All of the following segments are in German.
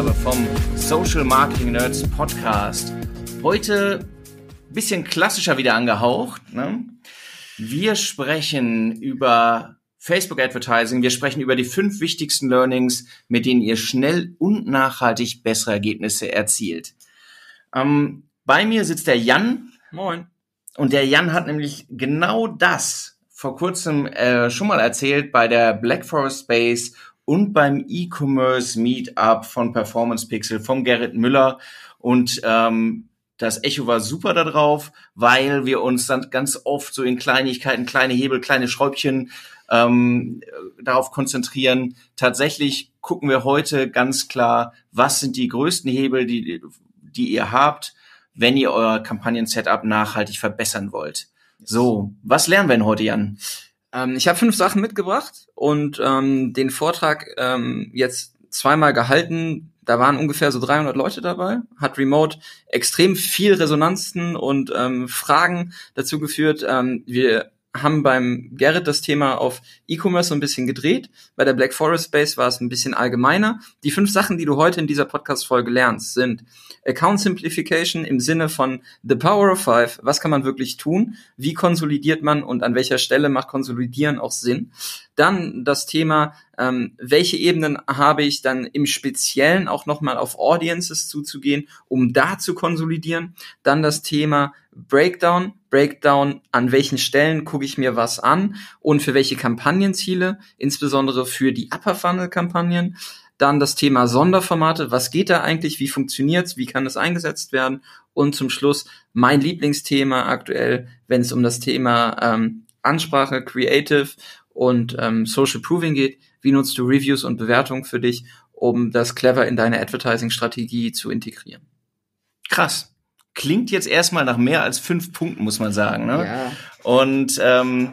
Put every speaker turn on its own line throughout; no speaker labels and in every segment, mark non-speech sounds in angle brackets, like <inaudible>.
Ausgabe vom Social Marketing Nerds Podcast. Heute ein bisschen klassischer wieder angehaucht. Ne? Wir sprechen über Facebook Advertising. Wir sprechen über die fünf wichtigsten Learnings, mit denen ihr schnell und nachhaltig bessere Ergebnisse erzielt. Ähm, bei mir sitzt der Jan.
Moin.
Und der Jan hat nämlich genau das vor kurzem äh, schon mal erzählt bei der Black Forest Space und beim E-Commerce Meetup von Performance Pixel vom Gerrit Müller. Und ähm, das Echo war super da drauf, weil wir uns dann ganz oft so in Kleinigkeiten, kleine Hebel, kleine Schräubchen ähm, darauf konzentrieren. Tatsächlich gucken wir heute ganz klar, was sind die größten Hebel, die, die ihr habt, wenn ihr euer Kampagnen-Setup nachhaltig verbessern wollt. So, was lernen wir denn heute, Jan?
Ähm, ich habe fünf Sachen mitgebracht und ähm, den Vortrag ähm, jetzt zweimal gehalten. Da waren ungefähr so 300 Leute dabei, hat remote extrem viel Resonanzen und ähm, Fragen dazu geführt. Ähm, wir haben beim Gerrit das Thema auf E-Commerce so ein bisschen gedreht. Bei der Black Forest Space war es ein bisschen allgemeiner. Die fünf Sachen, die du heute in dieser Podcast-Folge lernst, sind Account Simplification im Sinne von The Power of Five. Was kann man wirklich tun? Wie konsolidiert man und an welcher Stelle macht Konsolidieren auch Sinn? Dann das Thema, ähm, welche Ebenen habe ich dann im Speziellen auch nochmal auf Audiences zuzugehen, um da zu konsolidieren. Dann das Thema Breakdown, Breakdown, an welchen Stellen gucke ich mir was an und für welche Kampagnenziele, insbesondere für die Upper Funnel Kampagnen. Dann das Thema Sonderformate, was geht da eigentlich, wie funktioniert's, wie kann es eingesetzt werden und zum Schluss mein Lieblingsthema aktuell, wenn es um das Thema ähm, Ansprache, Creative und ähm, Social Proving geht, wie nutzt du Reviews und Bewertungen für dich, um das clever in deine Advertising-Strategie zu integrieren.
Krass klingt jetzt erstmal nach mehr als fünf Punkten, muss man sagen. Ne?
Ja.
Und ähm,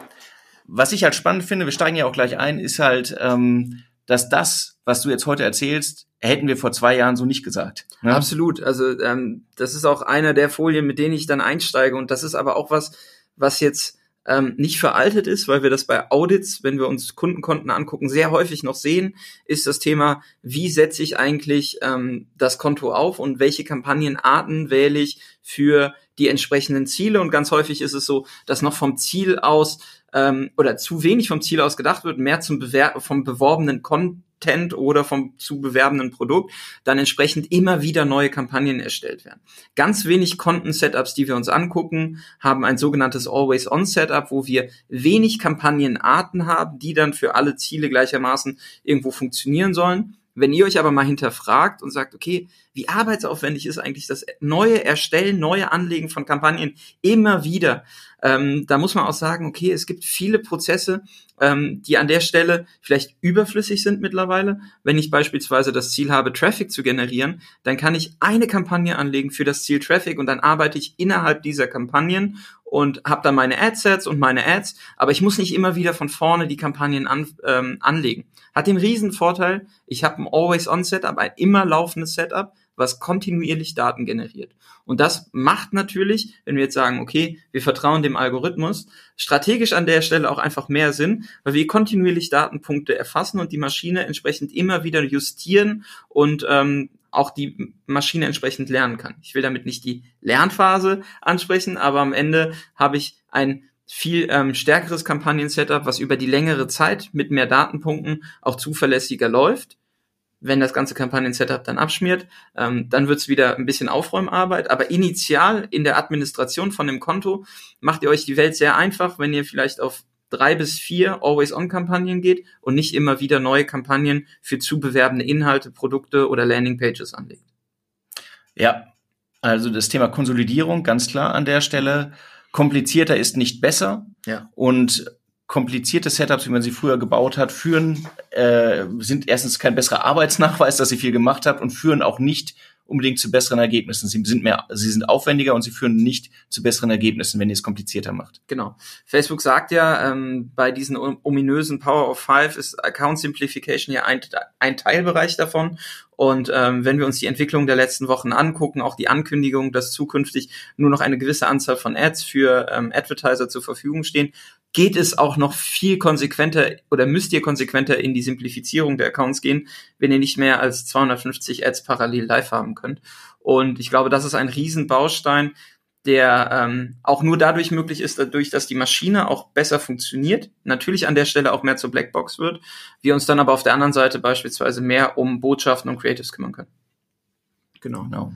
was ich halt spannend finde, wir steigen ja auch gleich ein, ist halt, ähm, dass das, was du jetzt heute erzählst, hätten wir vor zwei Jahren so nicht gesagt.
Ne? Absolut. Also ähm, das ist auch einer der Folien, mit denen ich dann einsteige. Und das ist aber auch was, was jetzt ähm, nicht veraltet ist, weil wir das bei Audits, wenn wir uns Kundenkonten angucken, sehr häufig noch sehen, ist das Thema, wie setze ich eigentlich ähm, das Konto auf und welche Kampagnenarten wähle ich für die entsprechenden Ziele. Und ganz häufig ist es so, dass noch vom Ziel aus ähm, oder zu wenig vom Ziel aus gedacht wird, mehr zum Bewer vom beworbenen Konto Content oder vom zu bewerbenden Produkt, dann entsprechend immer wieder neue Kampagnen erstellt werden. Ganz wenig Content-Setups, die wir uns angucken, haben ein sogenanntes Always-On-Setup, wo wir wenig Kampagnenarten haben, die dann für alle Ziele gleichermaßen irgendwo funktionieren sollen. Wenn ihr euch aber mal hinterfragt und sagt, okay, wie arbeitsaufwendig ist eigentlich das neue Erstellen, neue Anlegen von Kampagnen immer wieder, ähm, da muss man auch sagen, okay, es gibt viele Prozesse, ähm, die an der Stelle vielleicht überflüssig sind mittlerweile. Wenn ich beispielsweise das Ziel habe, Traffic zu generieren, dann kann ich eine Kampagne anlegen für das Ziel Traffic und dann arbeite ich innerhalb dieser Kampagnen und habe dann meine Adsets und meine Ads, aber ich muss nicht immer wieder von vorne die Kampagnen an, ähm, anlegen. Hat den riesen Vorteil, ich habe ein Always-On-Setup, ein immer laufendes Setup, was kontinuierlich Daten generiert. Und das macht natürlich, wenn wir jetzt sagen, okay, wir vertrauen dem Algorithmus, strategisch an der Stelle auch einfach mehr Sinn, weil wir kontinuierlich Datenpunkte erfassen und die Maschine entsprechend immer wieder justieren und ähm, auch die Maschine entsprechend lernen kann. Ich will damit nicht die Lernphase ansprechen, aber am Ende habe ich ein viel ähm, stärkeres Kampagnen-Setup, was über die längere Zeit mit mehr Datenpunkten auch zuverlässiger läuft wenn das ganze Kampagnen-Setup dann abschmiert, ähm, dann wird's wieder ein bisschen Aufräumarbeit. Aber initial in der Administration von dem Konto macht ihr euch die Welt sehr einfach, wenn ihr vielleicht auf drei bis vier Always-On-Kampagnen geht und nicht immer wieder neue Kampagnen für zu bewerbende Inhalte, Produkte oder Landing-Pages anlegt.
Ja, also das Thema Konsolidierung ganz klar an der Stelle. Komplizierter ist nicht besser.
Ja.
Und komplizierte Setups, wie man sie früher gebaut hat, führen, äh, sind erstens kein besserer Arbeitsnachweis, dass ihr viel gemacht habt und führen auch nicht unbedingt zu besseren Ergebnissen. Sie sind mehr, sie sind aufwendiger und sie führen nicht zu besseren Ergebnissen, wenn ihr es komplizierter macht.
Genau. Facebook sagt ja, ähm, bei diesen ominösen Power of Five ist Account Simplification ja ein, ein Teilbereich davon. Und ähm, wenn wir uns die Entwicklung der letzten Wochen angucken, auch die Ankündigung, dass zukünftig nur noch eine gewisse Anzahl von Ads für ähm, Advertiser zur Verfügung stehen, geht es auch noch viel konsequenter oder müsst ihr konsequenter in die Simplifizierung der Accounts gehen, wenn ihr nicht mehr als 250 Ads parallel live haben könnt. Und ich glaube, das ist ein Riesenbaustein, der ähm, auch nur dadurch möglich ist, dadurch, dass die Maschine auch besser funktioniert, natürlich an der Stelle auch mehr zur Blackbox wird, wir uns dann aber auf der anderen Seite beispielsweise mehr um Botschaften und Creatives kümmern können. Genau. genau.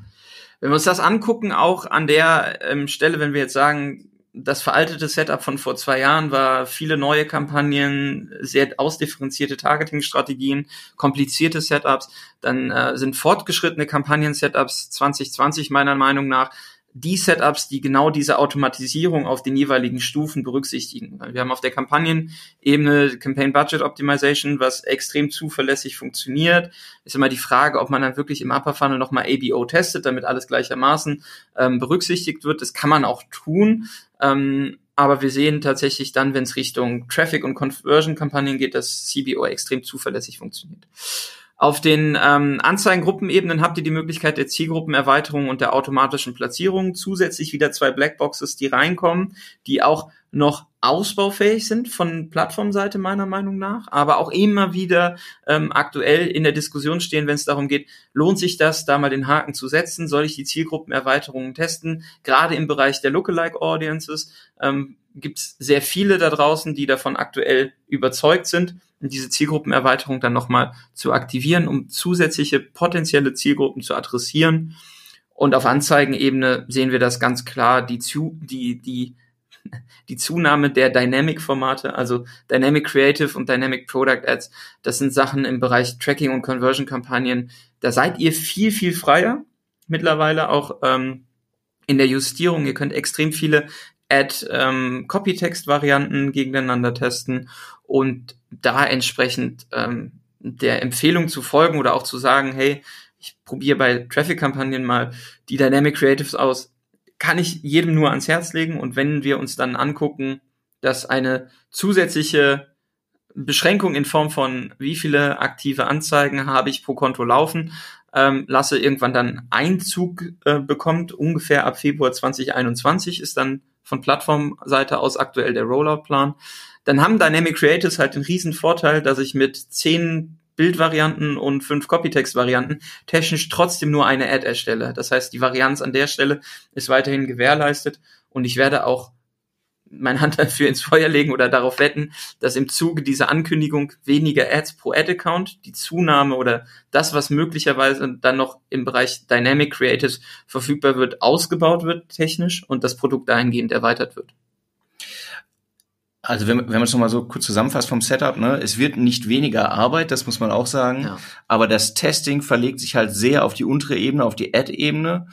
Wenn wir uns das angucken, auch an der ähm, Stelle, wenn wir jetzt sagen, das veraltete Setup von vor zwei Jahren war viele neue Kampagnen, sehr ausdifferenzierte Targeting-Strategien, komplizierte Setups. Dann äh, sind fortgeschrittene Kampagnen-Setups 2020 meiner Meinung nach die Setups, die genau diese Automatisierung auf den jeweiligen Stufen berücksichtigen. Wir haben auf der Kampagnenebene Campaign Budget Optimization, was extrem zuverlässig funktioniert. Ist immer die Frage, ob man dann wirklich im Upper Funnel nochmal ABO testet, damit alles gleichermaßen ähm, berücksichtigt wird. Das kann man auch tun. Ähm, aber wir sehen tatsächlich dann, wenn es Richtung Traffic- und Conversion-Kampagnen geht, dass CBO extrem zuverlässig funktioniert. Auf den ähm, Anzeigengruppenebenen habt ihr die Möglichkeit der Zielgruppenerweiterung und der automatischen Platzierung. Zusätzlich wieder zwei Blackboxes, die reinkommen, die auch noch ausbaufähig sind von Plattformseite meiner Meinung nach, aber auch immer wieder ähm, aktuell in der Diskussion stehen, wenn es darum geht, lohnt sich das, da mal den Haken zu setzen, soll ich die Zielgruppenerweiterungen testen, gerade im Bereich der Lookalike Audiences ähm, gibt es sehr viele da draußen, die davon aktuell überzeugt sind diese Zielgruppenerweiterung dann nochmal zu aktivieren, um zusätzliche potenzielle Zielgruppen zu adressieren. Und auf Anzeigenebene sehen wir das ganz klar, die, zu, die, die, <laughs> die Zunahme der Dynamic-Formate, also Dynamic Creative und Dynamic Product Ads, das sind Sachen im Bereich Tracking und Conversion-Kampagnen. Da seid ihr viel, viel freier mittlerweile auch ähm, in der Justierung. Ihr könnt extrem viele Ad-Copytext-Varianten ähm, gegeneinander testen und da entsprechend ähm, der Empfehlung zu folgen oder auch zu sagen, hey, ich probiere bei Traffic-Kampagnen mal die Dynamic Creatives aus, kann ich jedem nur ans Herz legen. Und wenn wir uns dann angucken, dass eine zusätzliche Beschränkung in Form von wie viele aktive Anzeigen habe ich pro Konto laufen, ähm, lasse irgendwann dann Einzug äh, bekommt, ungefähr ab Februar 2021 ist dann von Plattformseite aus aktuell der Rollout-Plan dann haben Dynamic Creatives halt den riesen Vorteil, dass ich mit zehn Bildvarianten und fünf Copytext-Varianten technisch trotzdem nur eine Ad erstelle. Das heißt, die Varianz an der Stelle ist weiterhin gewährleistet und ich werde auch meine Hand dafür ins Feuer legen oder darauf wetten, dass im Zuge dieser Ankündigung weniger Ads pro Ad-Account, die Zunahme oder das, was möglicherweise dann noch im Bereich Dynamic Creatives verfügbar wird, ausgebaut wird technisch und das Produkt dahingehend erweitert wird.
Also wenn, wenn man es nochmal so kurz zusammenfasst vom Setup, ne, es wird nicht weniger Arbeit, das muss man auch sagen, ja. aber das Testing verlegt sich halt sehr auf die untere Ebene, auf die Ad-Ebene.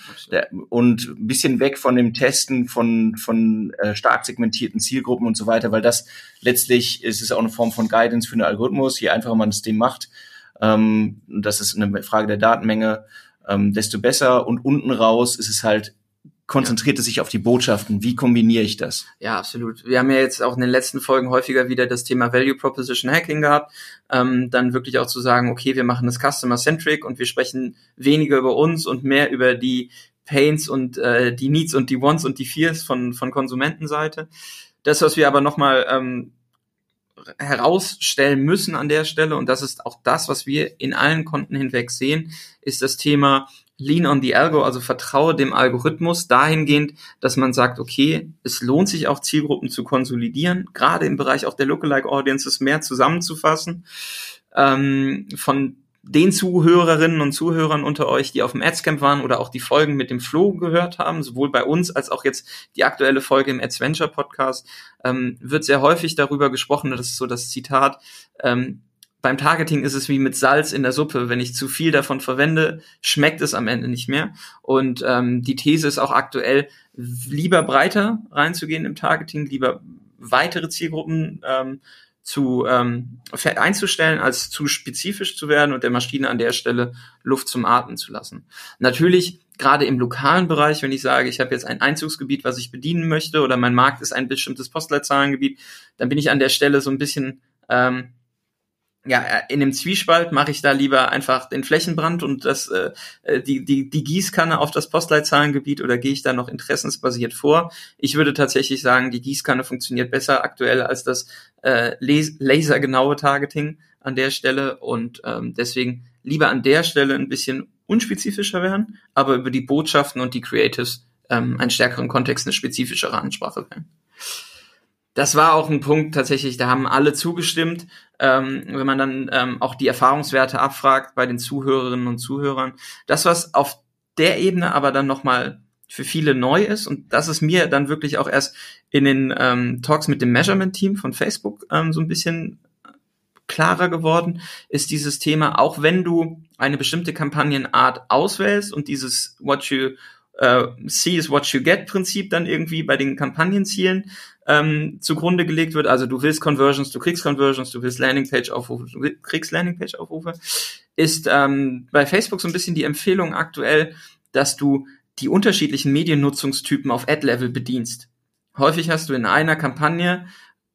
Und ein bisschen weg von dem Testen von, von äh, stark segmentierten Zielgruppen und so weiter, weil das letztlich ist es auch eine Form von Guidance für den Algorithmus, je einfacher man es dem macht, ähm, das ist eine Frage der Datenmenge, ähm, desto besser. Und unten raus ist es halt konzentriert es sich auf die Botschaften. Wie kombiniere ich das?
Ja, absolut. Wir haben ja jetzt auch in den letzten Folgen häufiger wieder das Thema Value Proposition Hacking gehabt. Ähm, dann wirklich auch zu sagen, okay, wir machen das Customer-Centric und wir sprechen weniger über uns und mehr über die Pains und äh, die Needs und die Wants und die Fears von, von Konsumentenseite. Das, was wir aber nochmal ähm, herausstellen müssen an der Stelle, und das ist auch das, was wir in allen Konten hinweg sehen, ist das Thema Lean on the Algo, also vertraue dem Algorithmus dahingehend, dass man sagt, okay, es lohnt sich auch Zielgruppen zu konsolidieren, gerade im Bereich auch der Lookalike Audiences mehr zusammenzufassen. Ähm, von den Zuhörerinnen und Zuhörern unter euch, die auf dem Adscamp waren oder auch die Folgen mit dem Flo gehört haben, sowohl bei uns als auch jetzt die aktuelle Folge im Adventure Podcast, ähm, wird sehr häufig darüber gesprochen, das ist so das Zitat, ähm, beim Targeting ist es wie mit Salz in der Suppe. Wenn ich zu viel davon verwende, schmeckt es am Ende nicht mehr. Und ähm, die These ist auch aktuell, lieber breiter reinzugehen im Targeting, lieber weitere Zielgruppen ähm, zu ähm, einzustellen, als zu spezifisch zu werden und der Maschine an der Stelle Luft zum Atmen zu lassen. Natürlich gerade im lokalen Bereich, wenn ich sage, ich habe jetzt ein Einzugsgebiet, was ich bedienen möchte, oder mein Markt ist ein bestimmtes Postleitzahlengebiet, dann bin ich an der Stelle so ein bisschen ähm, ja, in dem Zwiespalt mache ich da lieber einfach den Flächenbrand und das, äh, äh, die, die, die Gießkanne auf das Postleitzahlengebiet oder gehe ich da noch interessensbasiert vor? Ich würde tatsächlich sagen, die Gießkanne funktioniert besser aktuell als das äh, lasergenaue Targeting an der Stelle und ähm, deswegen lieber an der Stelle ein bisschen unspezifischer werden, aber über die Botschaften und die Creatives ähm, einen stärkeren Kontext, eine spezifischere Ansprache wählen das war auch ein Punkt tatsächlich, da haben alle zugestimmt. Ähm, wenn man dann ähm, auch die Erfahrungswerte abfragt bei den Zuhörerinnen und Zuhörern. Das, was auf der Ebene aber dann nochmal für viele neu ist, und das ist mir dann wirklich auch erst in den ähm, Talks mit dem Measurement-Team von Facebook ähm, so ein bisschen klarer geworden, ist dieses Thema, auch wenn du eine bestimmte Kampagnenart auswählst und dieses What you uh, See is what you get Prinzip dann irgendwie bei den Kampagnenzielen ähm, zugrunde gelegt wird. Also du willst Conversions, du kriegst Conversions, du willst Landingpage-Aufrufe, du kriegst Landingpage-Aufrufe. Ist ähm, bei Facebook so ein bisschen die Empfehlung aktuell, dass du die unterschiedlichen Mediennutzungstypen auf Ad-Level bedienst. Häufig hast du in einer Kampagne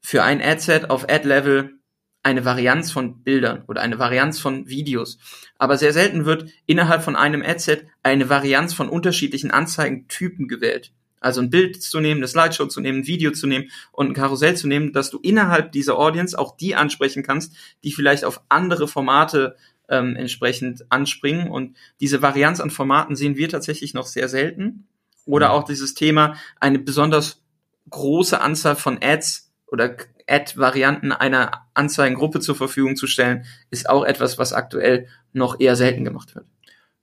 für ein Ad-Set auf Ad-Level eine Varianz von Bildern oder eine Varianz von Videos. Aber sehr selten wird innerhalb von einem Adset eine Varianz von unterschiedlichen Anzeigentypen gewählt. Also ein Bild zu nehmen, eine Slideshow zu nehmen, ein Video zu nehmen und ein Karussell zu nehmen, dass du innerhalb dieser Audience auch die ansprechen kannst, die vielleicht auf andere Formate ähm, entsprechend anspringen. Und diese Varianz an Formaten sehen wir tatsächlich noch sehr selten. Oder mhm. auch dieses Thema, eine besonders große Anzahl von Ads oder Ad-Varianten einer Anzeigengruppe zur Verfügung zu stellen, ist auch etwas, was aktuell noch eher selten gemacht wird.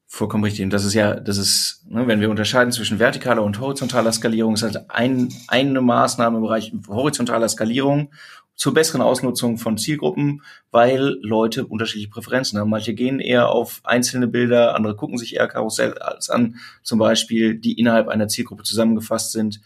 Vollkommen richtig. Und das ist ja, das ist, ne, wenn wir unterscheiden zwischen vertikaler und horizontaler Skalierung, ist halt ein, eine Maßnahme im Bereich horizontaler Skalierung zur besseren Ausnutzung von Zielgruppen, weil Leute unterschiedliche Präferenzen haben. Manche gehen eher auf einzelne Bilder, andere gucken sich eher Karussell als an, zum Beispiel, die innerhalb einer Zielgruppe zusammengefasst sind.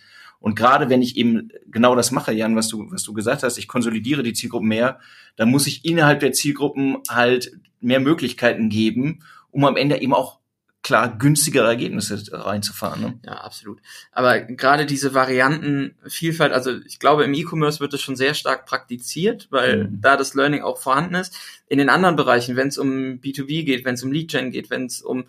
Und gerade wenn ich eben genau das mache, Jan, was du, was du gesagt hast, ich konsolidiere die Zielgruppen mehr, dann muss ich innerhalb der Zielgruppen halt mehr Möglichkeiten geben, um am Ende eben auch klar günstigere Ergebnisse reinzufahren. Ne?
Ja, absolut. Aber gerade diese Variantenvielfalt, also ich glaube, im E-Commerce wird es schon sehr stark praktiziert, weil mhm. da das Learning auch vorhanden ist. In den anderen Bereichen, wenn es um B2B geht, wenn es um Lead-Gen geht, wenn es um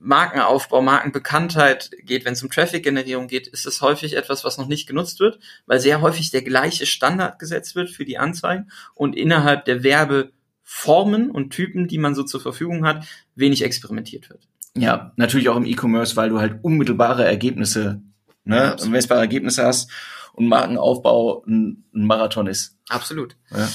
Markenaufbau, Markenbekanntheit geht, wenn es um Traffic-Generierung geht, ist es häufig etwas, was noch nicht genutzt wird, weil sehr häufig der gleiche Standard gesetzt wird für die Anzeigen und innerhalb der Werbe Formen und Typen, die man so zur Verfügung hat, wenig experimentiert wird.
Ja, natürlich auch im E-Commerce, weil du halt unmittelbare Ergebnisse, ne, ja, messbare Ergebnisse hast und Markenaufbau ein, ein Marathon ist.
Absolut. Ja.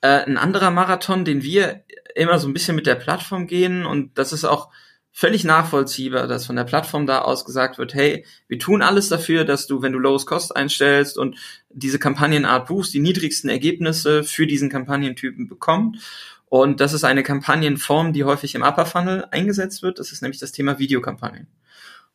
Äh, ein anderer Marathon, den wir immer so ein bisschen mit der Plattform gehen und das ist auch völlig nachvollziehbar, dass von der Plattform da aus gesagt wird, hey, wir tun alles dafür, dass du, wenn du Lowest Cost einstellst und diese Kampagnenart buchst, die niedrigsten Ergebnisse für diesen Kampagnentypen bekommt. Und das ist eine Kampagnenform, die häufig im Upper Funnel eingesetzt wird. Das ist nämlich das Thema Videokampagnen.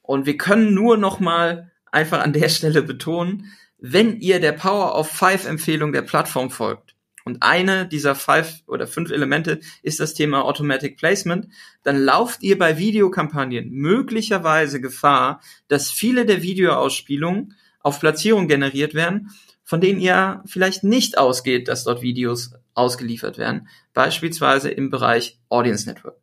Und wir können nur noch mal einfach an der <laughs> Stelle betonen, wenn ihr der Power of Five Empfehlung der Plattform folgt, und eine dieser five oder fünf Elemente ist das Thema Automatic Placement, dann lauft ihr bei Videokampagnen möglicherweise Gefahr, dass viele der Videoausspielungen auf Platzierung generiert werden, von denen ihr vielleicht nicht ausgeht, dass dort Videos ausgeliefert werden, beispielsweise im Bereich Audience Network.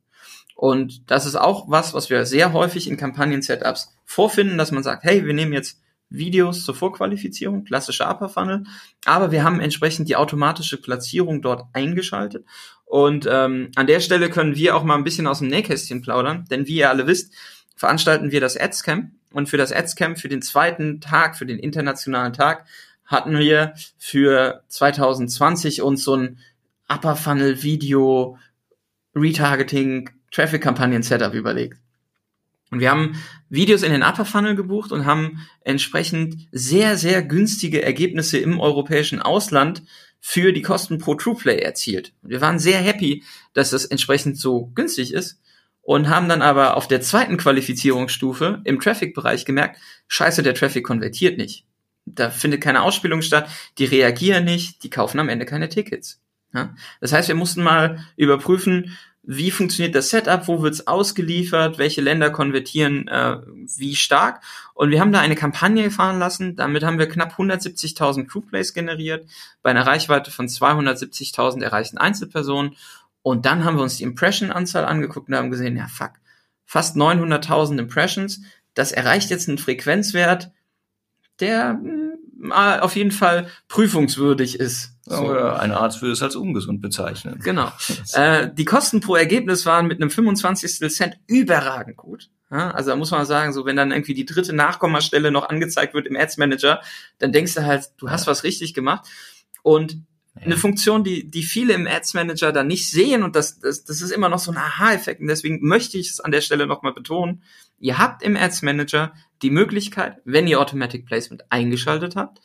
Und das ist auch was, was wir sehr häufig in Kampagnen-Setups vorfinden, dass man sagt, hey, wir nehmen jetzt Videos zur Vorqualifizierung, klassischer Upper Funnel, aber wir haben entsprechend die automatische Platzierung dort eingeschaltet. Und ähm, an der Stelle können wir auch mal ein bisschen aus dem Nähkästchen plaudern, denn wie ihr alle wisst, veranstalten wir das Adscamp und für das Adscamp für den zweiten Tag, für den internationalen Tag, hatten wir für 2020 uns so ein Upper Funnel Video Retargeting Traffic Kampagnen Setup überlegt. Und wir haben Videos in den Upper Funnel gebucht und haben entsprechend sehr, sehr günstige Ergebnisse im europäischen Ausland für die Kosten pro TruePlay erzielt. Wir waren sehr happy, dass das entsprechend so günstig ist und haben dann aber auf der zweiten Qualifizierungsstufe im Traffic-Bereich gemerkt, scheiße, der Traffic konvertiert nicht. Da findet keine Ausspielung statt, die reagieren nicht, die kaufen am Ende keine Tickets. Ja? Das heißt, wir mussten mal überprüfen, wie funktioniert das Setup, wo wird's ausgeliefert, welche Länder konvertieren äh, wie stark. Und wir haben da eine Kampagne fahren lassen, damit haben wir knapp 170.000 Crewplays generiert, bei einer Reichweite von 270.000 erreichten Einzelpersonen. Und dann haben wir uns die Impression-Anzahl angeguckt und haben gesehen, ja fuck, fast 900.000 Impressions, das erreicht jetzt einen Frequenzwert, der mh, hm, auf jeden Fall prüfungswürdig ist.
So. Ja, ein Arzt würde es als ungesund bezeichnen.
Genau. <laughs> äh, die Kosten pro Ergebnis waren mit einem 25. Cent überragend gut. Ja, also da muss man sagen, so wenn dann irgendwie die dritte Nachkommastelle noch angezeigt wird im Ads Manager, dann denkst du halt, du hast ja. was richtig gemacht. Und eine Funktion, die, die viele im Ads Manager dann nicht sehen und das, das, das ist immer noch so ein Aha-Effekt und deswegen möchte ich es an der Stelle nochmal betonen. Ihr habt im Ads Manager die Möglichkeit, wenn ihr Automatic Placement eingeschaltet habt,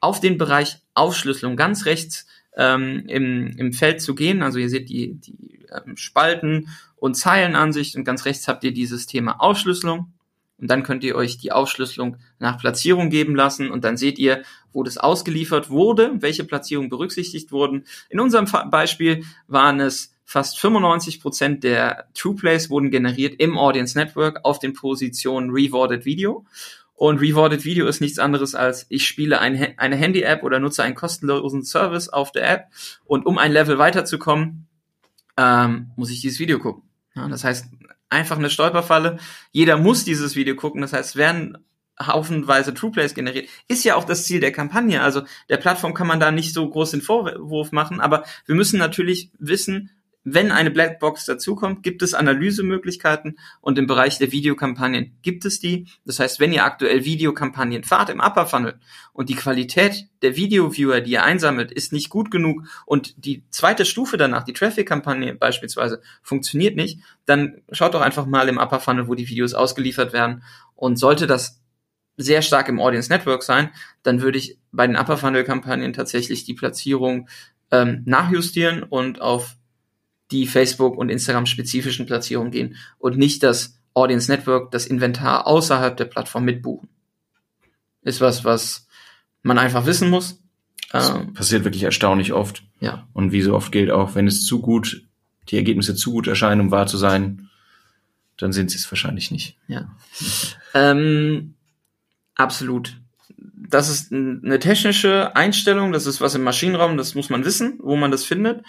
auf den Bereich Aufschlüsselung ganz rechts ähm, im, im Feld zu gehen. Also ihr seht die, die ähm, Spalten und Zeilenansicht und ganz rechts habt ihr dieses Thema Aufschlüsselung. Und dann könnt ihr euch die Aufschlüsselung nach Platzierung geben lassen und dann seht ihr, wo das ausgeliefert wurde, welche Platzierungen berücksichtigt wurden. In unserem Beispiel waren es fast 95 Prozent der True Plays wurden generiert im Audience Network auf den Positionen Rewarded Video. Und Rewarded Video ist nichts anderes als, ich spiele ein, eine Handy-App oder nutze einen kostenlosen Service auf der App und um ein Level weiterzukommen, ähm, muss ich dieses Video gucken. Ja, das heißt, einfach eine Stolperfalle. Jeder muss dieses Video gucken. Das heißt, werden haufenweise True Plays generiert. Ist ja auch das Ziel der Kampagne. Also der Plattform kann man da nicht so groß den Vorwurf machen, aber wir müssen natürlich wissen, wenn eine Blackbox dazukommt, gibt es Analysemöglichkeiten und im Bereich der Videokampagnen gibt es die. Das heißt, wenn ihr aktuell Videokampagnen fahrt im Upper Funnel und die Qualität der Video-Viewer, die ihr einsammelt, ist nicht gut genug und die zweite Stufe danach, die Traffic-Kampagne beispielsweise, funktioniert nicht, dann schaut doch einfach mal im Upper Funnel, wo die Videos ausgeliefert werden und sollte das sehr stark im Audience Network sein, dann würde ich bei den Upper Funnel Kampagnen tatsächlich die Platzierung ähm, nachjustieren und auf die Facebook und Instagram spezifischen Platzierungen gehen und nicht das Audience Network, das Inventar außerhalb der Plattform mitbuchen. Ist was, was man einfach wissen muss.
Das ähm, passiert wirklich erstaunlich oft.
Ja.
Und wie so oft gilt auch, wenn es zu gut, die Ergebnisse zu gut erscheinen, um wahr zu sein, dann sind sie es wahrscheinlich nicht.
Ja. ähm, absolut. Das ist eine technische Einstellung, das ist was im Maschinenraum, das muss man wissen, wo man das findet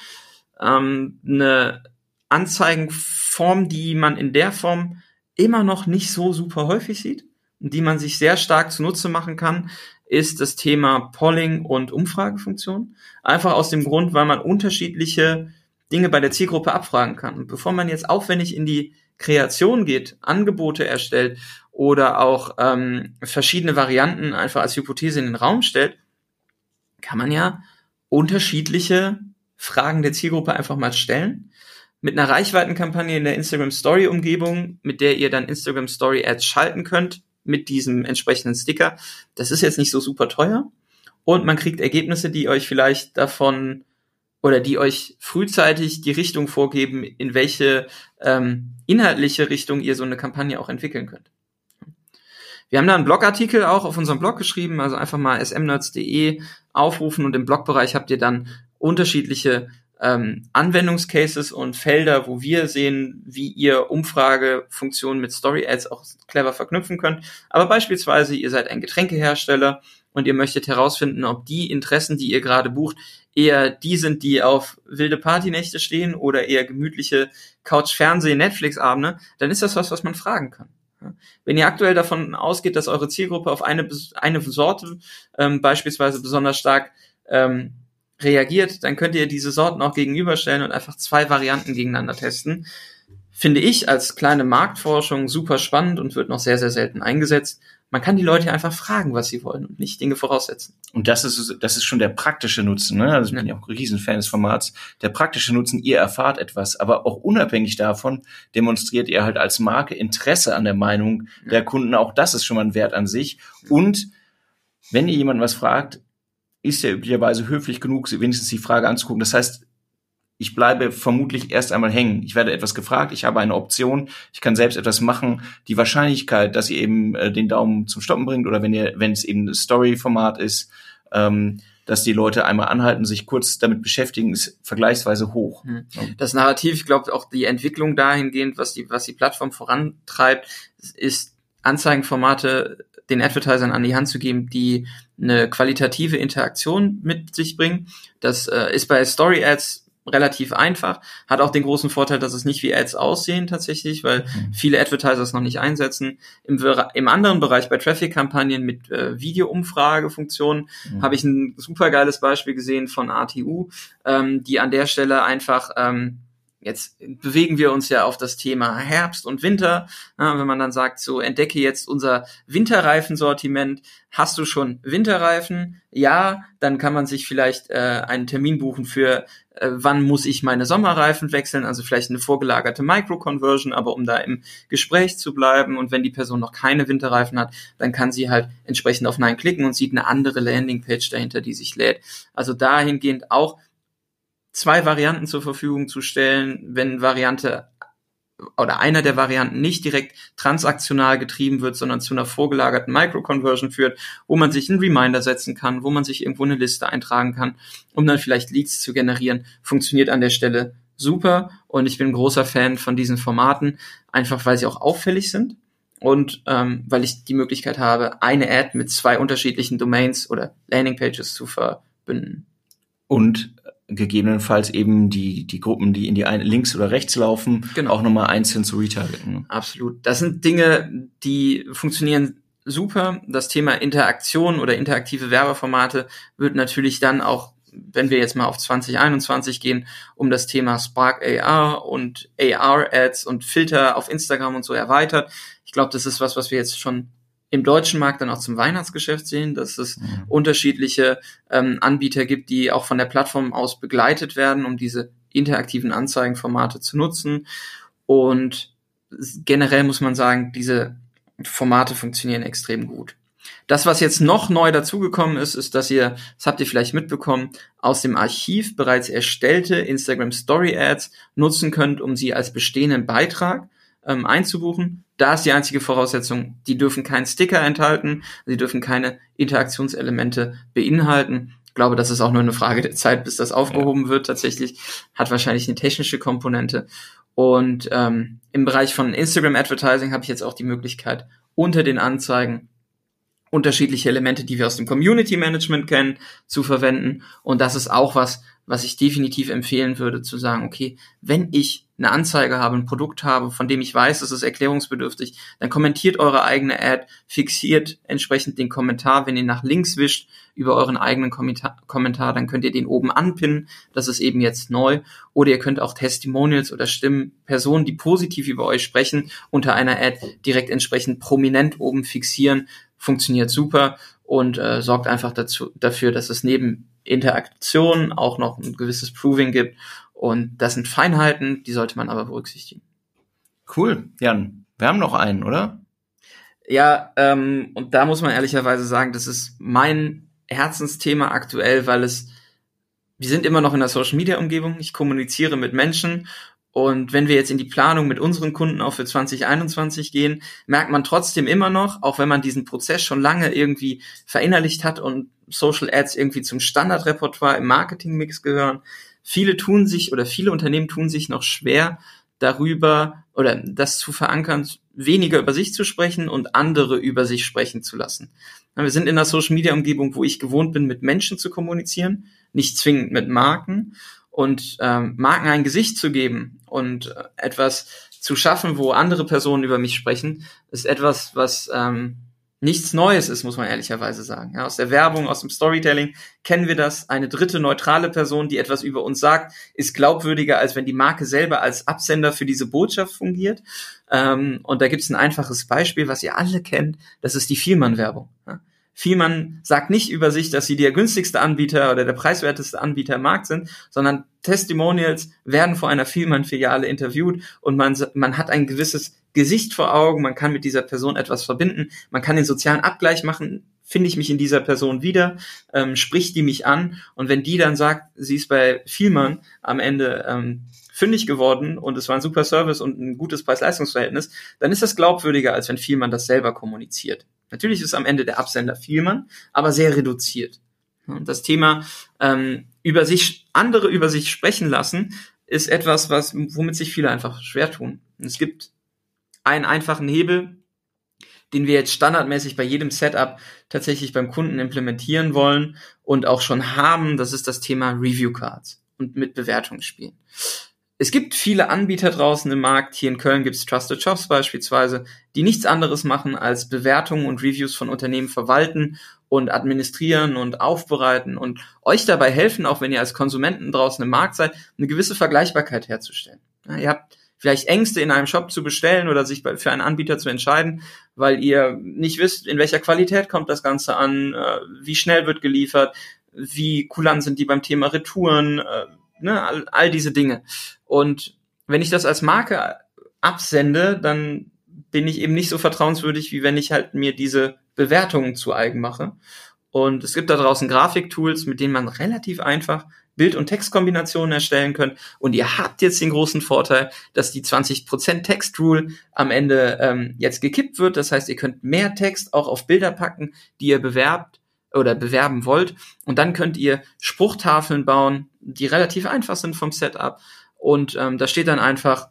ähm, eine Anzeigenform, die man in der Form immer noch nicht so super häufig sieht, die man sich sehr stark zunutze machen kann, ist das Thema Polling und Umfragefunktion. Einfach aus dem Grund, weil man unterschiedliche Dinge bei der Zielgruppe abfragen kann. Und bevor man jetzt aufwendig in die Kreation geht, Angebote erstellt oder auch ähm, verschiedene Varianten einfach als Hypothese in den Raum stellt, kann man ja unterschiedliche Fragen der Zielgruppe einfach mal stellen. Mit einer Reichweitenkampagne in der Instagram Story Umgebung, mit der ihr dann Instagram Story Ads schalten könnt, mit diesem entsprechenden Sticker. Das ist jetzt nicht so super teuer. Und man kriegt Ergebnisse, die euch vielleicht davon oder die euch frühzeitig die Richtung vorgeben, in welche ähm, inhaltliche Richtung ihr so eine Kampagne auch entwickeln könnt. Wir haben da einen Blogartikel auch auf unserem Blog geschrieben, also einfach mal smnerds.de aufrufen und im Blogbereich habt ihr dann unterschiedliche ähm, Anwendungscases und Felder, wo wir sehen, wie ihr Umfragefunktionen mit Story Ads auch clever verknüpfen könnt. Aber beispielsweise, ihr seid ein Getränkehersteller und ihr möchtet herausfinden, ob die Interessen, die ihr gerade bucht, eher die sind, die auf wilde Partynächte stehen oder eher gemütliche Couch-Fernseh, Netflix-Abende, dann ist das was, was man fragen kann. Wenn ihr aktuell davon ausgeht, dass eure Zielgruppe auf eine, eine Sorte ähm, beispielsweise besonders stark ähm, reagiert, dann könnt ihr diese Sorten auch gegenüberstellen und einfach zwei Varianten gegeneinander testen. Finde ich als kleine Marktforschung super spannend und wird noch sehr, sehr selten eingesetzt. Man kann die Leute einfach fragen, was sie wollen und nicht Dinge voraussetzen.
Und das ist, das ist schon der praktische Nutzen, ne? Also ich bin ja auch ein Riesenfan des Formats. Der praktische Nutzen, ihr erfahrt etwas, aber auch unabhängig davon demonstriert ihr halt als Marke Interesse an der Meinung ja. der Kunden. Auch das ist schon mal ein Wert an sich. Und wenn ihr jemanden was fragt, ist er üblicherweise höflich genug, wenigstens die Frage anzugucken. Das heißt, ich bleibe vermutlich erst einmal hängen. Ich werde etwas gefragt, ich habe eine Option, ich kann selbst etwas machen. Die Wahrscheinlichkeit, dass ihr eben äh, den Daumen zum Stoppen bringt oder wenn ihr, wenn es eben ein Story-Format ist, ähm, dass die Leute einmal anhalten, sich kurz damit beschäftigen, ist vergleichsweise hoch.
Hm. Das Narrativ, ich glaube auch die Entwicklung dahingehend, was die, was die Plattform vorantreibt, ist Anzeigenformate den Advertisern an die Hand zu geben, die eine qualitative Interaktion mit sich bringen. Das äh, ist bei Story Ads relativ einfach, hat auch den großen Vorteil, dass es nicht wie Ads aussehen tatsächlich, weil mhm. viele Advertiser es noch nicht einsetzen. Im, im anderen Bereich bei Traffic-Kampagnen mit äh, Video-Umfragefunktionen mhm. habe ich ein super geiles Beispiel gesehen von ATU, ähm, die an der Stelle einfach ähm, Jetzt bewegen wir uns ja auf das Thema Herbst und Winter. Ja, wenn man dann sagt, so entdecke jetzt unser Winterreifensortiment, hast du schon Winterreifen? Ja, dann kann man sich vielleicht äh, einen Termin buchen für, äh, wann muss ich meine Sommerreifen wechseln, also vielleicht eine vorgelagerte Micro-Conversion, aber um da im Gespräch zu bleiben und wenn die Person noch keine Winterreifen hat, dann kann sie halt entsprechend auf Nein klicken und sieht eine andere Landingpage dahinter, die sich lädt. Also dahingehend auch zwei Varianten zur Verfügung zu stellen, wenn Variante oder einer der Varianten nicht direkt transaktional getrieben wird, sondern zu einer vorgelagerten Micro-Conversion führt, wo man sich einen Reminder setzen kann, wo man sich irgendwo eine Liste eintragen kann, um dann vielleicht Leads zu generieren, funktioniert an der Stelle super und ich bin großer Fan von diesen Formaten, einfach weil sie auch auffällig sind und ähm, weil ich die Möglichkeit habe, eine Ad mit zwei unterschiedlichen Domains oder Landingpages zu verbünden.
Und gegebenenfalls eben die, die Gruppen, die in die eine, links oder rechts laufen, genau. auch nochmal einzeln zu retargeten.
Absolut. Das sind Dinge, die funktionieren super. Das Thema Interaktion oder interaktive Werbeformate wird natürlich dann auch, wenn wir jetzt mal auf 2021 gehen, um das Thema Spark AR und AR Ads und Filter auf Instagram und so erweitert. Ich glaube, das ist was, was wir jetzt schon im deutschen Markt dann auch zum Weihnachtsgeschäft sehen, dass es mhm. unterschiedliche ähm, Anbieter gibt, die auch von der Plattform aus begleitet werden, um diese interaktiven Anzeigenformate zu nutzen. Und generell muss man sagen, diese Formate funktionieren extrem gut. Das, was jetzt noch neu dazugekommen ist, ist, dass ihr, das habt ihr vielleicht mitbekommen, aus dem Archiv bereits erstellte Instagram Story Ads nutzen könnt, um sie als bestehenden Beitrag ähm, einzubuchen. Da ist die einzige Voraussetzung, die dürfen keinen Sticker enthalten, sie dürfen keine Interaktionselemente beinhalten. Ich glaube, das ist auch nur eine Frage der Zeit, bis das aufgehoben ja. wird. Tatsächlich hat wahrscheinlich eine technische Komponente. Und ähm, im Bereich von Instagram Advertising habe ich jetzt auch die Möglichkeit, unter den Anzeigen unterschiedliche Elemente, die wir aus dem Community Management kennen, zu verwenden. Und das ist auch was, was ich definitiv empfehlen würde, zu sagen, okay, wenn ich eine Anzeige habe, ein Produkt habe, von dem ich weiß, es ist erklärungsbedürftig, dann kommentiert eure eigene Ad, fixiert entsprechend den Kommentar. Wenn ihr nach links wischt über euren eigenen Kommentar, dann könnt ihr den oben anpinnen. Das ist eben jetzt neu. Oder ihr könnt auch Testimonials oder Stimmen, Personen, die positiv über euch sprechen, unter einer Ad direkt entsprechend prominent oben fixieren. Funktioniert super und äh, sorgt einfach dazu, dafür, dass es neben Interaktion auch noch ein gewisses Proving gibt. Und das sind Feinheiten, die sollte man aber berücksichtigen.
Cool, Jan. Wir haben noch einen, oder?
Ja, ähm, und da muss man ehrlicherweise sagen, das ist mein Herzensthema aktuell, weil es, wir sind immer noch in der Social Media Umgebung. Ich kommuniziere mit Menschen und wenn wir jetzt in die Planung mit unseren Kunden auch für 2021 gehen, merkt man trotzdem immer noch, auch wenn man diesen Prozess schon lange irgendwie verinnerlicht hat und Social Ads irgendwie zum Standardrepertoire im Marketingmix gehören, viele tun sich oder viele Unternehmen tun sich noch schwer darüber oder das zu verankern, weniger über sich zu sprechen und andere über sich sprechen zu lassen. Wir sind in einer Social Media Umgebung, wo ich gewohnt bin, mit Menschen zu kommunizieren, nicht zwingend mit Marken und ähm, Marken ein Gesicht zu geben und äh, etwas zu schaffen, wo andere Personen über mich sprechen, ist etwas, was ähm, nichts Neues ist, muss man ehrlicherweise sagen. Ja, aus der Werbung, aus dem Storytelling kennen wir das. Eine dritte neutrale Person, die etwas über uns sagt, ist glaubwürdiger, als wenn die Marke selber als Absender für diese Botschaft fungiert. Ähm, und da gibt es ein einfaches Beispiel, was ihr alle kennt. Das ist die Vielmann-Werbung. Ja. Vielmann sagt nicht über sich, dass sie der günstigste Anbieter oder der preiswerteste Anbieter im Markt sind, sondern Testimonials werden vor einer Vielmann-Filiale interviewt und man, man hat ein gewisses Gesicht vor Augen, man kann mit dieser Person etwas verbinden, man kann den sozialen Abgleich machen, finde ich mich in dieser Person wieder, ähm, spricht die mich an und wenn die dann sagt, sie ist bei Vielmann am Ende ähm, fündig geworden und es war ein super Service und ein gutes Preis-Leistungs-Verhältnis, dann ist das glaubwürdiger, als wenn Vielmann das selber kommuniziert. Natürlich ist am Ende der Absender Vielmann, aber sehr reduziert. Und das Thema ähm, über sich, andere über sich sprechen lassen, ist etwas, was, womit sich viele einfach schwer tun. Es gibt einen einfachen Hebel, den wir jetzt standardmäßig bei jedem Setup tatsächlich beim Kunden implementieren wollen und auch schon haben. Das ist das Thema Review Cards und mit Bewertungen spielen. Es gibt viele Anbieter draußen im Markt. Hier in Köln gibt es Trusted Shops beispielsweise, die nichts anderes machen als Bewertungen und Reviews von Unternehmen verwalten und administrieren und aufbereiten und euch dabei helfen, auch wenn ihr als Konsumenten draußen im Markt seid, eine gewisse Vergleichbarkeit herzustellen. Ja, ihr habt vielleicht Ängste in einem Shop zu bestellen oder sich für einen Anbieter zu entscheiden, weil ihr nicht wisst, in welcher Qualität kommt das Ganze an, äh, wie schnell wird geliefert, wie kulant sind die beim Thema Retouren, äh, ne, all, all diese Dinge. Und wenn ich das als Marke absende, dann bin ich eben nicht so vertrauenswürdig, wie wenn ich halt mir diese Bewertungen zu eigen mache. Und es gibt da draußen Grafiktools, mit denen man relativ einfach Bild- und Textkombinationen erstellen könnt. Und ihr habt jetzt den großen Vorteil, dass die 20% Text-Rule am Ende ähm, jetzt gekippt wird. Das heißt, ihr könnt mehr Text auch auf Bilder packen, die ihr bewerbt oder bewerben wollt. Und dann könnt ihr Spruchtafeln bauen, die relativ einfach sind vom Setup. Und ähm, da steht dann einfach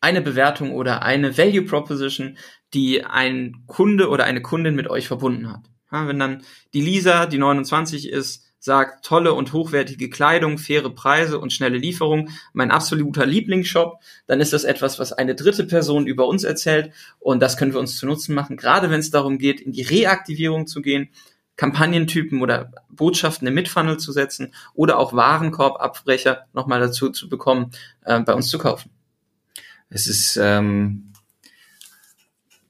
eine Bewertung oder eine Value Proposition, die ein Kunde oder eine Kundin mit euch verbunden hat. Ja, wenn dann die Lisa, die 29 ist, sagt, tolle und hochwertige Kleidung, faire Preise und schnelle Lieferung, mein absoluter Lieblingsshop, dann ist das etwas, was eine dritte Person über uns erzählt und das können wir uns zu Nutzen machen, gerade wenn es darum geht, in die Reaktivierung zu gehen, Kampagnentypen oder Botschaften im Mitfunnel zu setzen oder auch Warenkorbabbrecher nochmal dazu zu bekommen, äh, bei uns zu kaufen.
Es ist ähm,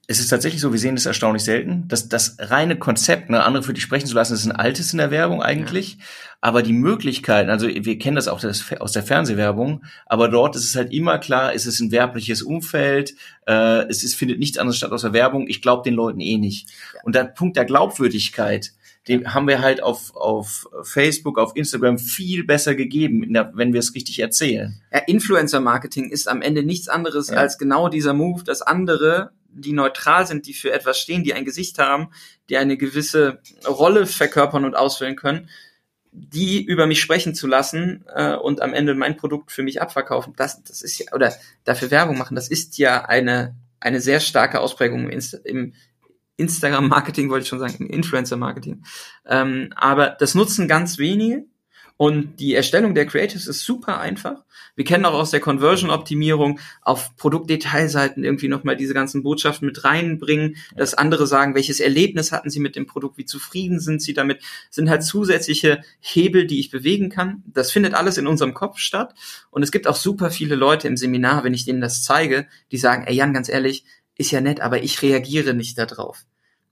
es ist tatsächlich so, wir sehen es erstaunlich selten, dass das reine Konzept, ne, andere für dich sprechen zu lassen, ist ein altes in der Werbung eigentlich. Ja. Aber die Möglichkeiten, also wir kennen das auch aus der Fernsehwerbung, aber dort ist es halt immer klar, es ist ein werbliches Umfeld, äh, es ist, findet nichts anderes statt aus der Werbung, ich glaube den Leuten eh nicht. Ja. Und der Punkt der Glaubwürdigkeit, den haben wir halt auf, auf Facebook, auf Instagram viel besser gegeben, wenn wir es richtig erzählen.
Ja, Influencer-Marketing ist am Ende nichts anderes ja. als genau dieser Move, dass andere die neutral sind, die für etwas stehen, die ein Gesicht haben, die eine gewisse Rolle verkörpern und ausfüllen können, die über mich sprechen zu lassen äh, und am Ende mein Produkt für mich abverkaufen, das, das ist ja, oder dafür Werbung machen, das ist ja eine, eine sehr starke Ausprägung im, Insta im Instagram-Marketing, wollte ich schon sagen, im Influencer-Marketing. Ähm, aber das nutzen ganz wenige und die Erstellung der Creatives ist super einfach. Wir kennen auch aus der Conversion-Optimierung auf Produktdetailseiten irgendwie nochmal diese ganzen Botschaften mit reinbringen, dass andere sagen, welches Erlebnis hatten sie mit dem Produkt, wie zufrieden sind sie damit, sind halt zusätzliche Hebel, die ich bewegen kann. Das findet alles in unserem Kopf statt. Und es gibt auch super viele Leute im Seminar, wenn ich denen das zeige, die sagen, ey Jan, ganz ehrlich, ist ja nett, aber ich reagiere nicht darauf.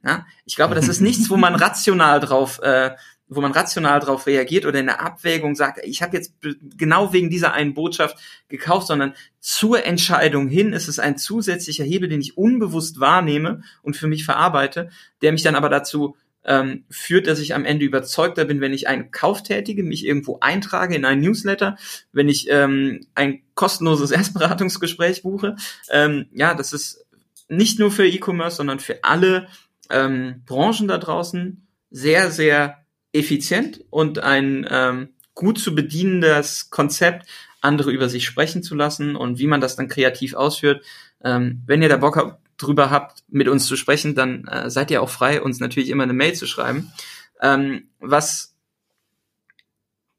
Ja? Ich glaube, das ist nichts, wo man rational drauf äh, wo man rational darauf reagiert oder in der Abwägung sagt, ich habe jetzt genau wegen dieser einen Botschaft gekauft, sondern zur Entscheidung hin ist es ein zusätzlicher Hebel, den ich unbewusst wahrnehme und für mich verarbeite, der mich dann aber dazu ähm, führt, dass ich am Ende überzeugter bin, wenn ich einen Kauf tätige, mich irgendwo eintrage in einen Newsletter, wenn ich ähm, ein kostenloses <laughs> Erstberatungsgespräch buche. Ähm, ja, das ist nicht nur für E-Commerce, sondern für alle ähm, Branchen da draußen sehr, sehr effizient und ein ähm, gut zu bedienendes Konzept, andere über sich sprechen zu lassen und wie man das dann kreativ ausführt. Ähm, wenn ihr da Bock drüber habt, mit uns zu sprechen, dann äh, seid ihr auch frei, uns natürlich immer eine Mail zu schreiben. Ähm, was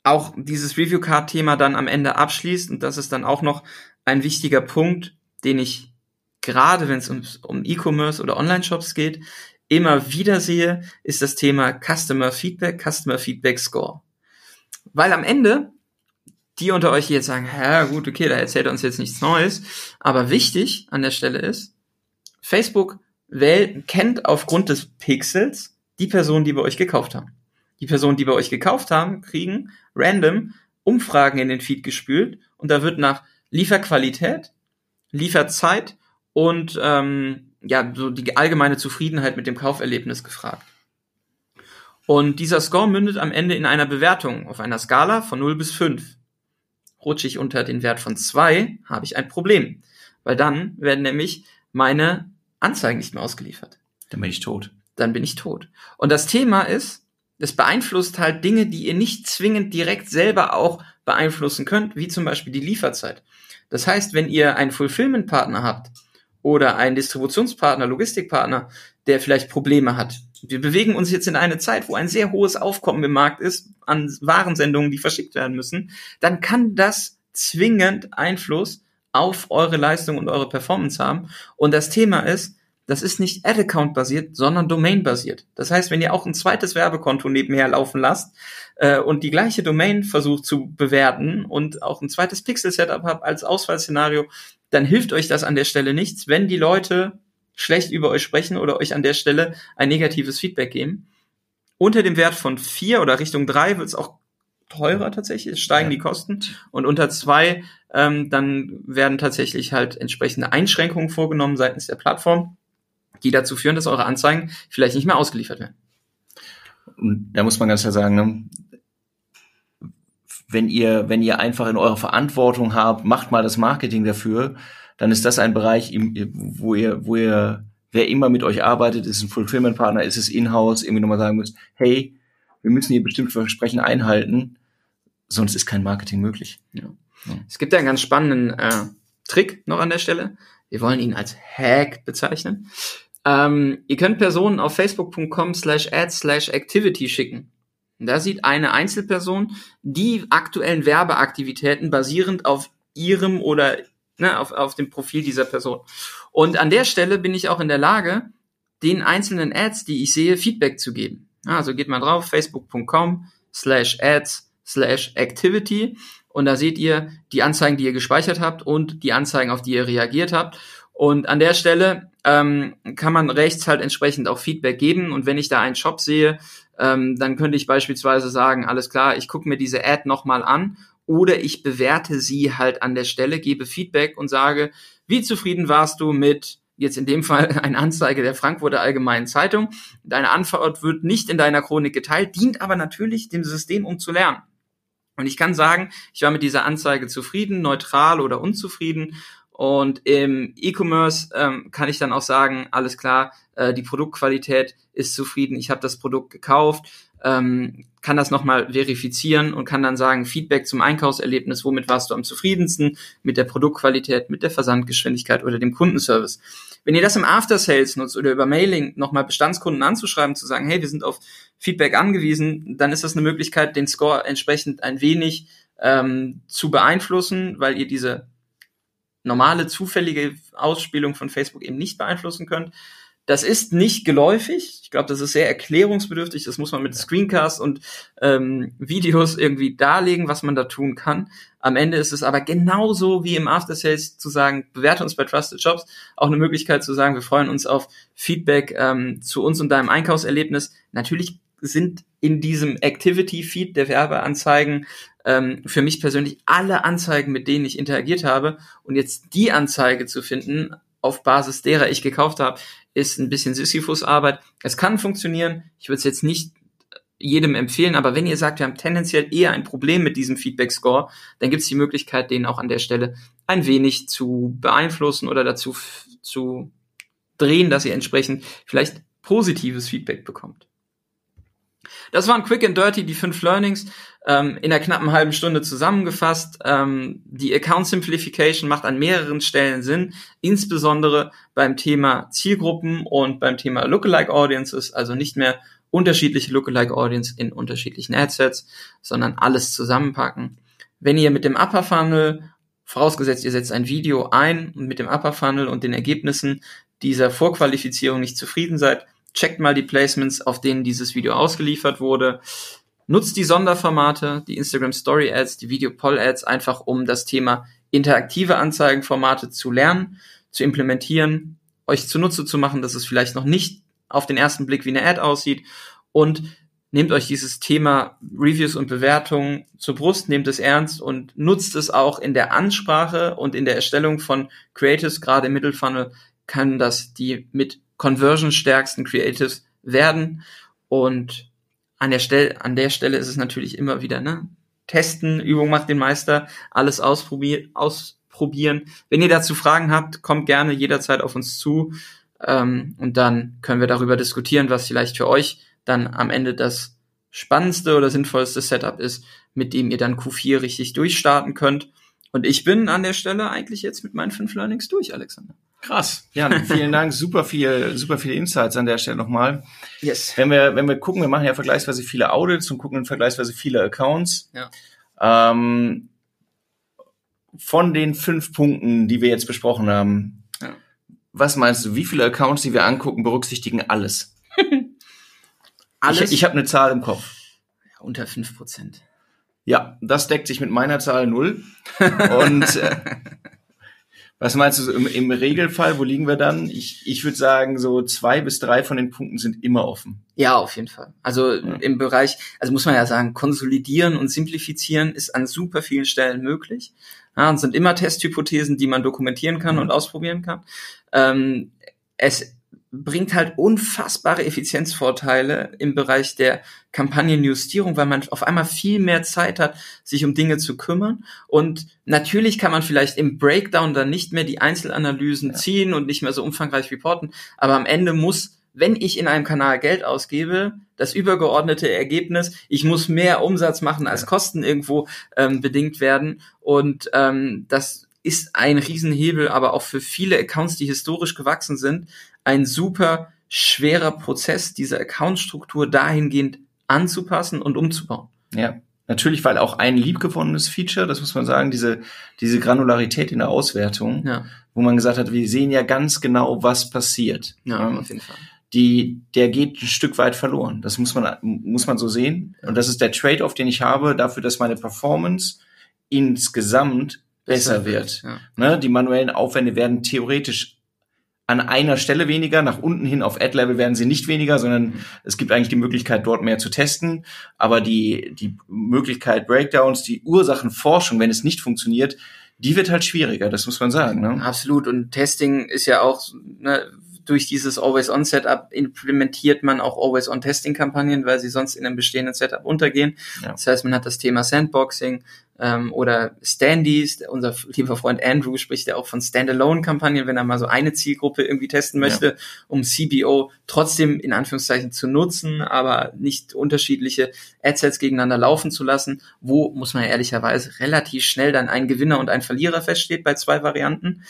auch dieses Review Card Thema dann am Ende abschließt, und das ist dann auch noch ein wichtiger Punkt, den ich gerade, wenn es um, um E-Commerce oder Online-Shops geht, immer wieder sehe, ist das Thema Customer Feedback, Customer Feedback Score. Weil am Ende die unter euch jetzt sagen, ja gut, okay, da erzählt er uns jetzt nichts Neues, aber wichtig an der Stelle ist, Facebook wählt, kennt aufgrund des Pixels die Personen, die bei euch gekauft haben. Die Personen, die bei euch gekauft haben, kriegen random Umfragen in den Feed gespült und da wird nach Lieferqualität, Lieferzeit und ähm, ja, so die allgemeine Zufriedenheit mit dem Kauferlebnis gefragt. Und dieser Score mündet am Ende in einer Bewertung auf einer Skala von 0 bis 5. Rutsche ich unter den Wert von 2, habe ich ein Problem. Weil dann werden nämlich meine Anzeigen nicht mehr ausgeliefert.
Dann bin ich tot.
Dann bin ich tot. Und das Thema ist, das beeinflusst halt Dinge, die ihr nicht zwingend direkt selber auch beeinflussen könnt, wie zum Beispiel die Lieferzeit. Das heißt, wenn ihr einen Fulfillment-Partner habt oder einen Distributionspartner, Logistikpartner, der vielleicht Probleme hat. Wir bewegen uns jetzt in eine Zeit, wo ein sehr hohes Aufkommen im Markt ist an Warensendungen, die verschickt werden müssen, dann kann das zwingend Einfluss auf eure Leistung und eure Performance haben. Und das Thema ist, das ist nicht Ad-Account basiert, sondern Domain basiert. Das heißt, wenn ihr auch ein zweites Werbekonto nebenher laufen lasst äh, und die gleiche Domain versucht zu bewerten und auch ein zweites Pixel-Setup habt als Ausfallszenario, dann hilft euch das an der Stelle nichts, wenn die Leute schlecht über euch sprechen oder euch an der Stelle ein negatives Feedback geben. Unter dem Wert von vier oder Richtung drei wird es auch teurer tatsächlich, steigen ja. die Kosten. Und unter zwei, ähm, dann werden tatsächlich halt entsprechende Einschränkungen vorgenommen seitens der Plattform die dazu führen, dass eure Anzeigen vielleicht nicht mehr ausgeliefert werden.
Und da muss man ganz klar sagen, ne, wenn ihr, wenn ihr einfach in eurer Verantwortung habt, macht mal das Marketing dafür, dann ist das ein Bereich, wo ihr, wo ihr, wer immer mit euch arbeitet, ist ein Fulfillment-Partner, ist es in-house, irgendwie nochmal sagen müsst, hey, wir müssen hier bestimmte Versprechen einhalten, sonst ist kein Marketing möglich. Ja.
Es gibt ja einen ganz spannenden äh, Trick noch an der Stelle. Wir wollen ihn als Hack bezeichnen. Ähm, ihr könnt Personen auf facebook.com slash ads slash activity schicken. Da sieht eine Einzelperson die aktuellen Werbeaktivitäten basierend auf ihrem oder ne, auf, auf dem Profil dieser Person. Und an der Stelle bin ich auch in der Lage, den einzelnen Ads, die ich sehe, Feedback zu geben. Also geht mal drauf, facebook.com slash ads slash activity und da seht ihr die Anzeigen, die ihr gespeichert habt und die Anzeigen, auf die ihr reagiert habt. Und an der Stelle ähm, kann man rechts halt entsprechend auch Feedback geben. Und wenn ich da einen Shop sehe, ähm, dann könnte ich beispielsweise sagen, alles klar, ich gucke mir diese Ad nochmal an oder ich bewerte sie halt an der Stelle, gebe Feedback und sage, wie zufrieden warst du mit jetzt in dem Fall <laughs> eine Anzeige der Frankfurter Allgemeinen Zeitung. Deine Antwort wird nicht in deiner Chronik geteilt, dient aber natürlich dem System, um zu lernen. Und ich kann sagen, ich war mit dieser Anzeige zufrieden, neutral oder unzufrieden und im E-Commerce ähm, kann ich dann auch sagen, alles klar, äh, die Produktqualität ist zufrieden, ich habe das Produkt gekauft, ähm, kann das nochmal verifizieren und kann dann sagen, Feedback zum Einkaufserlebnis, womit warst du am zufriedensten, mit der Produktqualität, mit der Versandgeschwindigkeit oder dem Kundenservice. Wenn ihr das im After Sales nutzt oder über Mailing nochmal Bestandskunden anzuschreiben, zu sagen, hey, wir sind auf Feedback angewiesen, dann ist das eine Möglichkeit, den Score entsprechend ein wenig ähm, zu beeinflussen, weil ihr diese normale zufällige Ausspielung von Facebook eben nicht beeinflussen könnt. Das ist nicht geläufig. Ich glaube, das ist sehr erklärungsbedürftig. Das muss man mit Screencasts und ähm, Videos irgendwie darlegen, was man da tun kann. Am Ende ist es aber genauso wie im After Sales zu sagen, bewerte uns bei Trusted Shops, auch eine Möglichkeit zu sagen, wir freuen uns auf Feedback ähm, zu uns und deinem Einkaufserlebnis. Natürlich sind in diesem Activity Feed der Werbeanzeigen ähm, für mich persönlich alle Anzeigen, mit denen ich interagiert habe. Und jetzt die Anzeige zu finden, auf Basis derer ich gekauft habe, ist ein bisschen Sisyphus-Arbeit. Es kann funktionieren. Ich würde es jetzt nicht jedem empfehlen, aber wenn ihr sagt, wir haben tendenziell eher ein Problem mit diesem Feedback-Score, dann gibt es die Möglichkeit, den auch an der Stelle ein wenig zu beeinflussen oder dazu zu drehen, dass ihr entsprechend vielleicht positives Feedback bekommt. Das waren Quick and Dirty, die fünf Learnings, ähm, in einer knappen halben Stunde zusammengefasst. Ähm, die Account Simplification macht an mehreren Stellen Sinn, insbesondere beim Thema Zielgruppen und beim Thema Lookalike Audiences, also nicht mehr unterschiedliche Lookalike Audience in unterschiedlichen Adsets, sondern alles zusammenpacken. Wenn ihr mit dem Upper Funnel, vorausgesetzt ihr setzt ein Video ein und mit dem Upper Funnel und den Ergebnissen dieser Vorqualifizierung nicht zufrieden seid, checkt mal die Placements, auf denen dieses Video ausgeliefert wurde. Nutzt die Sonderformate, die Instagram Story Ads, die Video Poll Ads einfach, um das Thema interaktive Anzeigenformate zu lernen, zu implementieren, euch zunutze zu machen, dass es vielleicht noch nicht auf den ersten Blick wie eine Ad aussieht und nehmt euch dieses Thema Reviews und Bewertungen zur Brust, nehmt es ernst und nutzt es auch in der Ansprache und in der Erstellung von Creatives, gerade im Mittelfunnel, kann das die mit conversion-stärksten Creatives werden. Und an der Stelle, an der Stelle ist es natürlich immer wieder, ne? Testen, Übung macht den Meister, alles ausprobieren, ausprobieren. Wenn ihr dazu Fragen habt, kommt gerne jederzeit auf uns zu. Ähm, und dann können wir darüber diskutieren, was vielleicht für euch dann am Ende das spannendste oder sinnvollste Setup ist, mit dem ihr dann Q4 richtig durchstarten könnt. Und ich bin an der Stelle eigentlich jetzt mit meinen fünf Learnings durch, Alexander.
Krass. Jan, vielen Dank. Super viel, super viele Insights an der Stelle nochmal.
Yes.
Wenn wir, wenn wir gucken, wir machen ja vergleichsweise viele Audits und gucken in vergleichsweise viele Accounts.
Ja.
Ähm, von den fünf Punkten, die wir jetzt besprochen haben,
Ja.
was meinst du, wie viele Accounts, die wir angucken, berücksichtigen alles? <laughs>
Alles
Ich, ich habe eine Zahl im Kopf.
unter fünf Prozent.
Ja, das deckt sich mit meiner Zahl null. Und äh, <laughs> was meinst du so im, im Regelfall, wo liegen wir dann? Ich, ich würde sagen, so zwei bis drei von den Punkten sind immer offen.
Ja, auf jeden Fall. Also im Bereich, also muss man ja sagen, konsolidieren und simplifizieren ist an super vielen Stellen möglich. Ja, und sind immer Testhypothesen, die man dokumentieren kann und ausprobieren kann. Ähm, es bringt halt unfassbare Effizienzvorteile im Bereich der Kampagnenjustierung, weil man auf einmal viel mehr Zeit hat, sich um Dinge zu kümmern. Und natürlich kann man vielleicht im Breakdown dann nicht mehr die Einzelanalysen ziehen und nicht mehr so umfangreich reporten, aber am Ende muss wenn ich in einem Kanal Geld ausgebe, das übergeordnete Ergebnis, ich muss mehr Umsatz machen, als Kosten irgendwo ähm, bedingt werden. Und ähm, das ist ein Riesenhebel, aber auch für viele Accounts, die historisch gewachsen sind, ein super schwerer Prozess, diese Accountstruktur dahingehend anzupassen und umzubauen.
Ja. Natürlich, weil auch ein liebgewonnenes Feature, das muss man sagen, diese, diese Granularität in der Auswertung,
Ja,
wo man gesagt hat, wir sehen ja ganz genau, was passiert.
ja,
Ähm,
auf jeden Fall.
die, der geht ein Stück weit verloren. Das muss man, muss man so sehen. Und das ist der Trade-off, den ich habe, dafür, dass meine Performance insgesamt besser, wird.
Ja.
Ne? Die manuellen Aufwände werden theoretisch an einer Stelle weniger, nach unten hin auf Ad-Level werden sie nicht weniger, sondern es gibt eigentlich die Möglichkeit, dort mehr zu testen. Aber die, die Möglichkeit Breakdowns, die Ursachenforschung, wenn es nicht funktioniert, die wird halt schwieriger, das muss man sagen. Ne?
Absolut. Und Testing ist ja auch, ne, durch dieses Always-On-Setup implementiert man auch Always-On-Testing-Kampagnen, weil sie sonst in einem bestehenden Setup untergehen.
Ja.
Das heißt, man hat das Thema Sandboxing ähm, oder Standees. Unser lieber Freund Andrew spricht ja auch von Standalone-Kampagnen, wenn er mal so eine Zielgruppe irgendwie testen möchte, um CBO trotzdem in Anführungszeichen zu nutzen, aber nicht unterschiedliche Adsets gegeneinander laufen zu lassen, wo, muss man ja ehrlicherweise, relativ schnell dann ein Gewinner und ein Verlierer feststeht bei zwei Varianten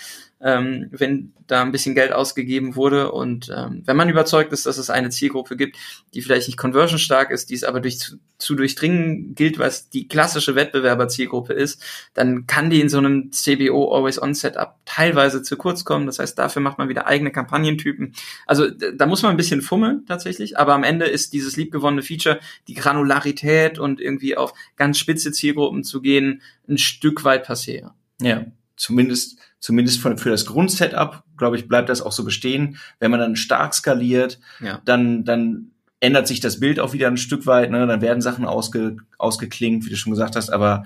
ähm, wenn da ein bisschen Geld ausgegeben wurde und ähm, wenn man überzeugt ist, dass es eine Zielgruppe gibt, die vielleicht nicht conversion stark ist, die es aber durch zu, durchdringen gilt, was die klassische Wettbewerberzielgruppe ist, dann kann die in so einem CBO Always On Setup teilweise zu kurz kommen. Das heißt, dafür macht man wieder eigene Kampagnentypen. Also da muss man ein bisschen fummeln tatsächlich, aber am Ende ist dieses liebgewonnene Feature, die Granularität und irgendwie auf ganz spitze Zielgruppen zu gehen, ein Stück weit passé.
Ja, zumindest, zumindest von, für das Grundsetup, glaube ich, bleibt das auch so bestehen. Wenn man dann stark skaliert,
Ja.
dann, dann ändert sich das Bild auch wieder ein Stück weit, ne? dann werden Sachen ausge, ausgeklingt, wie du schon gesagt hast, aber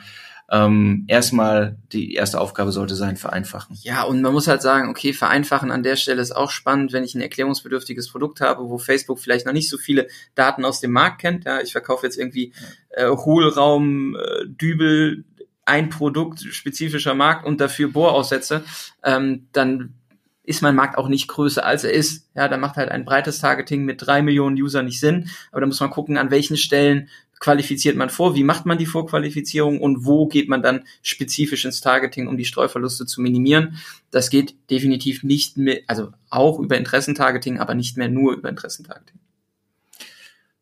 ähm, erstmal die erste Aufgabe sollte sein, vereinfachen.
Ja, und man muss halt sagen, okay, vereinfachen an der Stelle ist auch spannend, wenn ich ein erklärungsbedürftiges Produkt habe, wo Facebook vielleicht noch nicht so viele Daten aus dem Markt kennt. Ja, ich verkaufe jetzt irgendwie äh, Hohlraum, äh, Dübel, ein Produkt, spezifischer Markt und dafür Bohraussätze, ähm, dann ist mein Markt auch nicht größer als er ist. Ja, da macht halt ein breites Targeting mit drei Millionen User nicht Sinn. Aber da muss man gucken, an welchen Stellen qualifiziert man vor, wie macht man die Vorqualifizierung und wo geht man dann spezifisch ins Targeting, um die Streuverluste zu minimieren. Das geht definitiv nicht mehr, also auch über Interessentargeting, aber nicht mehr nur über Interessentargeting.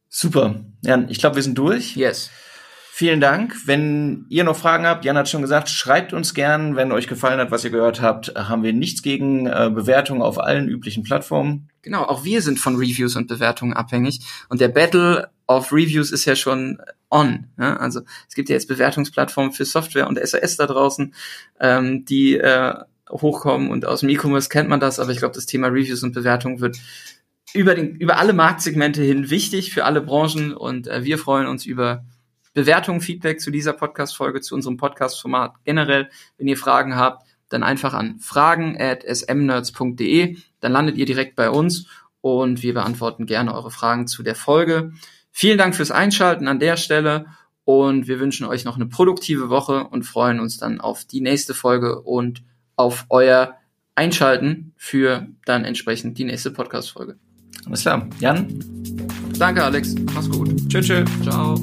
Super. Jan, ich glaube, wir sind durch.
Yes.
Vielen Dank. Wenn ihr noch Fragen habt, Jan hat schon gesagt, schreibt uns gern. Wenn euch gefallen hat, was ihr gehört habt, haben wir nichts gegen äh, Bewertungen auf allen üblichen Plattformen.
Genau, auch wir sind von Reviews und Bewertungen abhängig. Und der Battle of Reviews ist ja schon on. Ja? Also es gibt ja jetzt Bewertungsplattformen für Software und SAS da draußen, ähm, die äh, hochkommen. Und aus dem E-Commerce kennt man das, aber ich glaube, das Thema Reviews und Bewertungen wird über, den, über alle Marktsegmente hin wichtig für alle Branchen. Und äh, wir freuen uns über Bewertungen, Feedback zu dieser Podcast-Folge, zu unserem Podcast-Format generell. Wenn ihr Fragen habt, dann einfach an fragen at smnerds.de. Dann landet ihr direkt bei uns und wir beantworten gerne eure Fragen zu der Folge. Vielen Dank fürs Einschalten an der Stelle und wir wünschen euch noch eine produktive Woche und freuen uns dann auf die nächste Folge und auf euer Einschalten für dann entsprechend die nächste Podcast-Folge.
Alles klar. Jan,
Danke, Alex. Mach's gut.
Tschüss, tschüss.
Ciao.